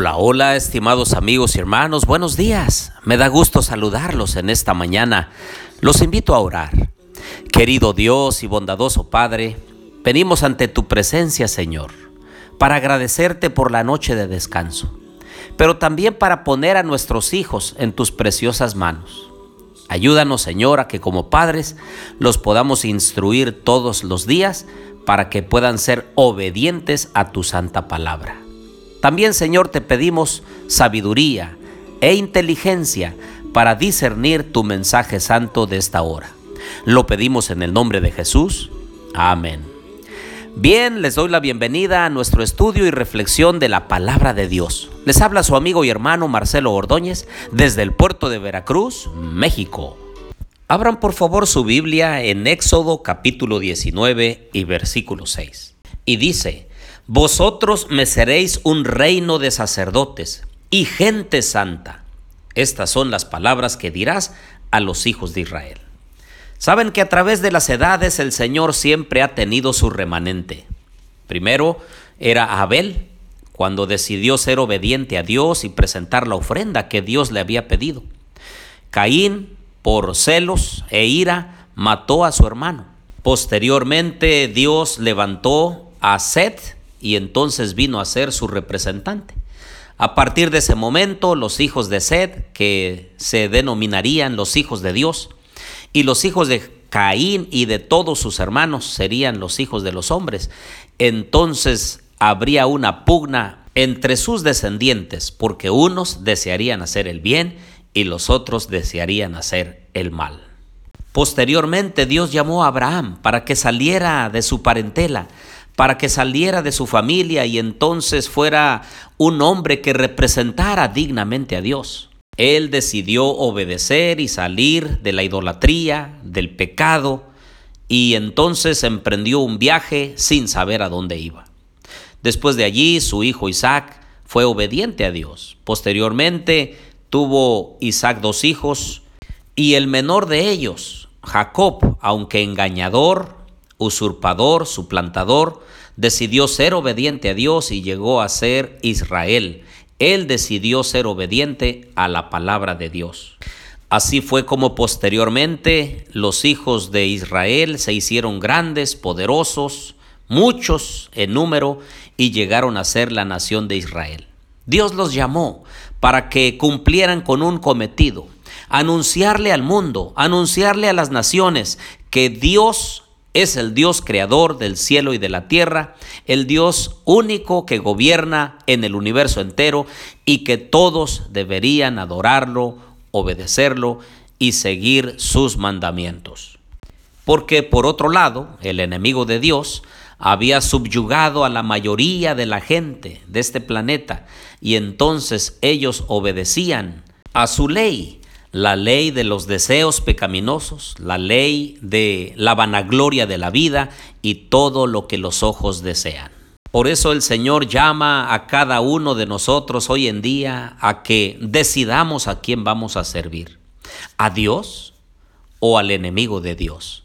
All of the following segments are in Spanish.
Hola, hola, estimados amigos y hermanos, buenos días. Me da gusto saludarlos en esta mañana. Los invito a orar. Querido Dios y bondadoso Padre, venimos ante tu presencia, Señor, para agradecerte por la noche de descanso, pero también para poner a nuestros hijos en tus preciosas manos. Ayúdanos, Señor, a que como padres los podamos instruir todos los días para que puedan ser obedientes a tu santa palabra. También, Señor, te pedimos sabiduría e inteligencia para discernir tu mensaje santo de esta hora. Lo pedimos en el nombre de Jesús. Amén. Bien, les doy la bienvenida a nuestro estudio y reflexión de la palabra de Dios. Les habla su amigo y hermano Marcelo Ordóñez desde el puerto de Veracruz, México. Abran por favor su Biblia en Éxodo capítulo 19 y versículo 6. Y dice, vosotros me seréis un reino de sacerdotes y gente santa. Estas son las palabras que dirás a los hijos de Israel. Saben que a través de las edades el Señor siempre ha tenido su remanente. Primero era Abel, cuando decidió ser obediente a Dios y presentar la ofrenda que Dios le había pedido. Caín, por celos e ira, mató a su hermano. Posteriormente Dios levantó a Seth, y entonces vino a ser su representante. A partir de ese momento, los hijos de Sed, que se denominarían los hijos de Dios, y los hijos de Caín y de todos sus hermanos serían los hijos de los hombres. Entonces habría una pugna entre sus descendientes, porque unos desearían hacer el bien y los otros desearían hacer el mal. Posteriormente Dios llamó a Abraham para que saliera de su parentela, para que saliera de su familia y entonces fuera un hombre que representara dignamente a Dios. Él decidió obedecer y salir de la idolatría, del pecado, y entonces emprendió un viaje sin saber a dónde iba. Después de allí, su hijo Isaac fue obediente a Dios. Posteriormente, tuvo Isaac dos hijos, y el menor de ellos, Jacob, aunque engañador, usurpador, suplantador, decidió ser obediente a Dios y llegó a ser Israel. Él decidió ser obediente a la palabra de Dios. Así fue como posteriormente los hijos de Israel se hicieron grandes, poderosos, muchos en número, y llegaron a ser la nación de Israel. Dios los llamó para que cumplieran con un cometido, anunciarle al mundo, anunciarle a las naciones que Dios es el Dios creador del cielo y de la tierra, el Dios único que gobierna en el universo entero y que todos deberían adorarlo, obedecerlo y seguir sus mandamientos. Porque por otro lado, el enemigo de Dios había subyugado a la mayoría de la gente de este planeta y entonces ellos obedecían a su ley la ley de los deseos pecaminosos, la ley de la vanagloria de la vida y todo lo que los ojos desean. Por eso el Señor llama a cada uno de nosotros hoy en día a que decidamos a quién vamos a servir, a Dios o al enemigo de Dios.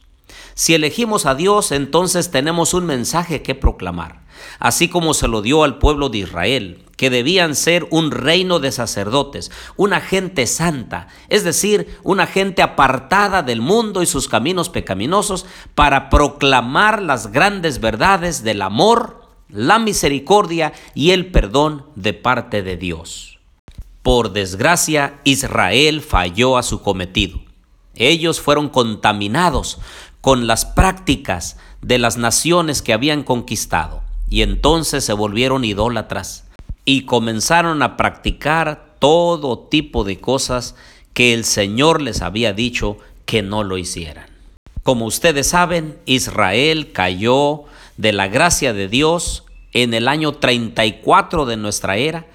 Si elegimos a Dios, entonces tenemos un mensaje que proclamar, así como se lo dio al pueblo de Israel, que debían ser un reino de sacerdotes, una gente santa, es decir, una gente apartada del mundo y sus caminos pecaminosos para proclamar las grandes verdades del amor, la misericordia y el perdón de parte de Dios. Por desgracia, Israel falló a su cometido. Ellos fueron contaminados con las prácticas de las naciones que habían conquistado y entonces se volvieron idólatras y comenzaron a practicar todo tipo de cosas que el Señor les había dicho que no lo hicieran. Como ustedes saben, Israel cayó de la gracia de Dios en el año 34 de nuestra era,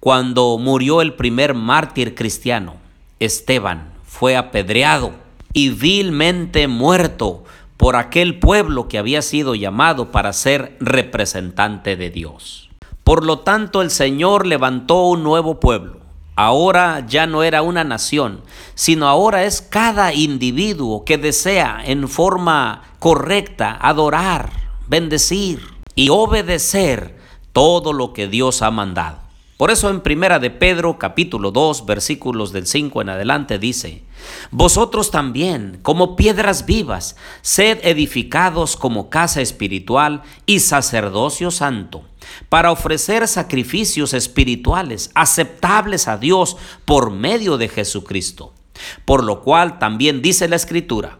cuando murió el primer mártir cristiano, Esteban, fue apedreado y vilmente muerto por aquel pueblo que había sido llamado para ser representante de Dios. Por lo tanto, el Señor levantó un nuevo pueblo. Ahora ya no era una nación, sino ahora es cada individuo que desea en forma correcta adorar, bendecir y obedecer todo lo que Dios ha mandado. Por eso en Primera de Pedro capítulo 2 versículos del 5 en adelante dice, Vosotros también, como piedras vivas, sed edificados como casa espiritual y sacerdocio santo, para ofrecer sacrificios espirituales aceptables a Dios por medio de Jesucristo. Por lo cual también dice la Escritura,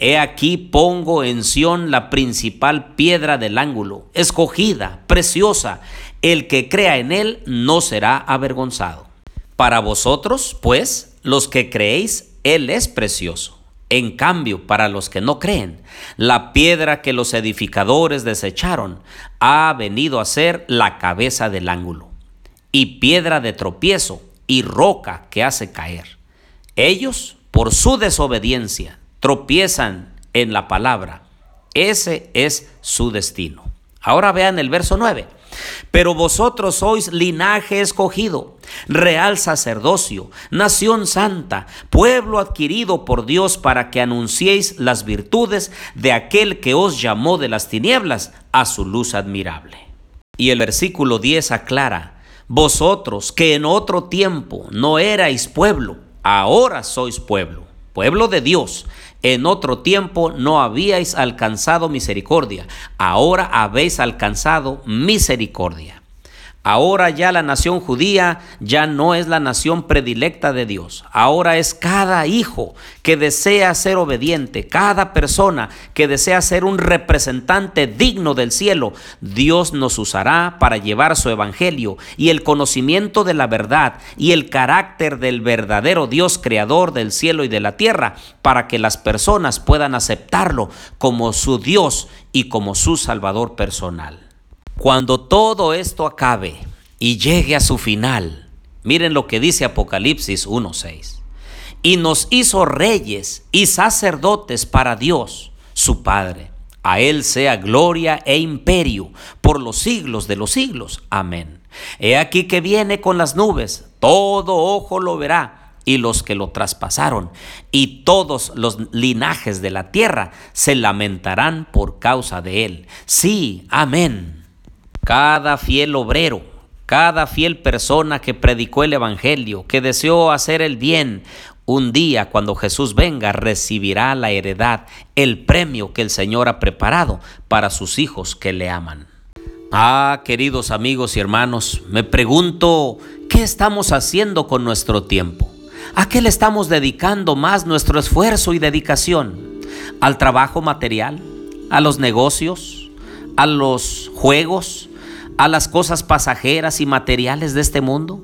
He aquí pongo en Sión la principal piedra del ángulo, escogida, preciosa. El que crea en él no será avergonzado. Para vosotros, pues, los que creéis, él es precioso. En cambio, para los que no creen, la piedra que los edificadores desecharon ha venido a ser la cabeza del ángulo, y piedra de tropiezo y roca que hace caer. Ellos, por su desobediencia, tropiezan en la palabra. Ese es su destino. Ahora vean el verso 9. Pero vosotros sois linaje escogido, real sacerdocio, nación santa, pueblo adquirido por Dios para que anunciéis las virtudes de aquel que os llamó de las tinieblas a su luz admirable. Y el versículo 10 aclara, vosotros que en otro tiempo no erais pueblo, ahora sois pueblo, pueblo de Dios en otro tiempo no habíais alcanzado misericordia, ahora habéis alcanzado misericordia. Ahora ya la nación judía ya no es la nación predilecta de Dios. Ahora es cada hijo que desea ser obediente, cada persona que desea ser un representante digno del cielo. Dios nos usará para llevar su evangelio y el conocimiento de la verdad y el carácter del verdadero Dios creador del cielo y de la tierra para que las personas puedan aceptarlo como su Dios y como su Salvador personal. Cuando todo esto acabe y llegue a su final, miren lo que dice Apocalipsis 1.6. Y nos hizo reyes y sacerdotes para Dios, su Padre. A Él sea gloria e imperio por los siglos de los siglos. Amén. He aquí que viene con las nubes, todo ojo lo verá y los que lo traspasaron, y todos los linajes de la tierra se lamentarán por causa de él. Sí, amén. Cada fiel obrero, cada fiel persona que predicó el Evangelio, que deseó hacer el bien, un día cuando Jesús venga recibirá la heredad, el premio que el Señor ha preparado para sus hijos que le aman. Ah, queridos amigos y hermanos, me pregunto, ¿qué estamos haciendo con nuestro tiempo? ¿A qué le estamos dedicando más nuestro esfuerzo y dedicación? ¿Al trabajo material? ¿A los negocios? ¿A los juegos? A las cosas pasajeras y materiales de este mundo?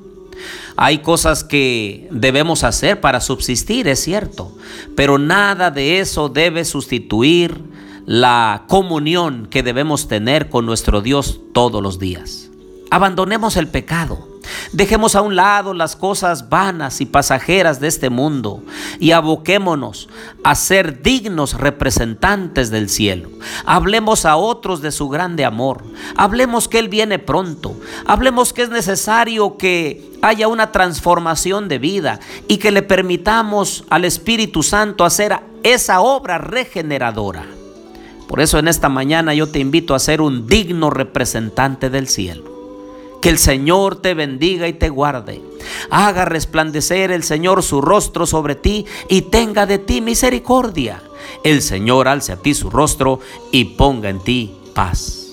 Hay cosas que debemos hacer para subsistir, es cierto, pero nada de eso debe sustituir la comunión que debemos tener con nuestro Dios todos los días. Abandonemos el pecado Dejemos a un lado las cosas vanas y pasajeras de este mundo y aboquémonos a ser dignos representantes del cielo. Hablemos a otros de su grande amor. Hablemos que Él viene pronto. Hablemos que es necesario que haya una transformación de vida y que le permitamos al Espíritu Santo hacer esa obra regeneradora. Por eso en esta mañana yo te invito a ser un digno representante del cielo. Que el Señor te bendiga y te guarde. Haga resplandecer el Señor su rostro sobre ti y tenga de ti misericordia. El Señor alce a ti su rostro y ponga en ti paz.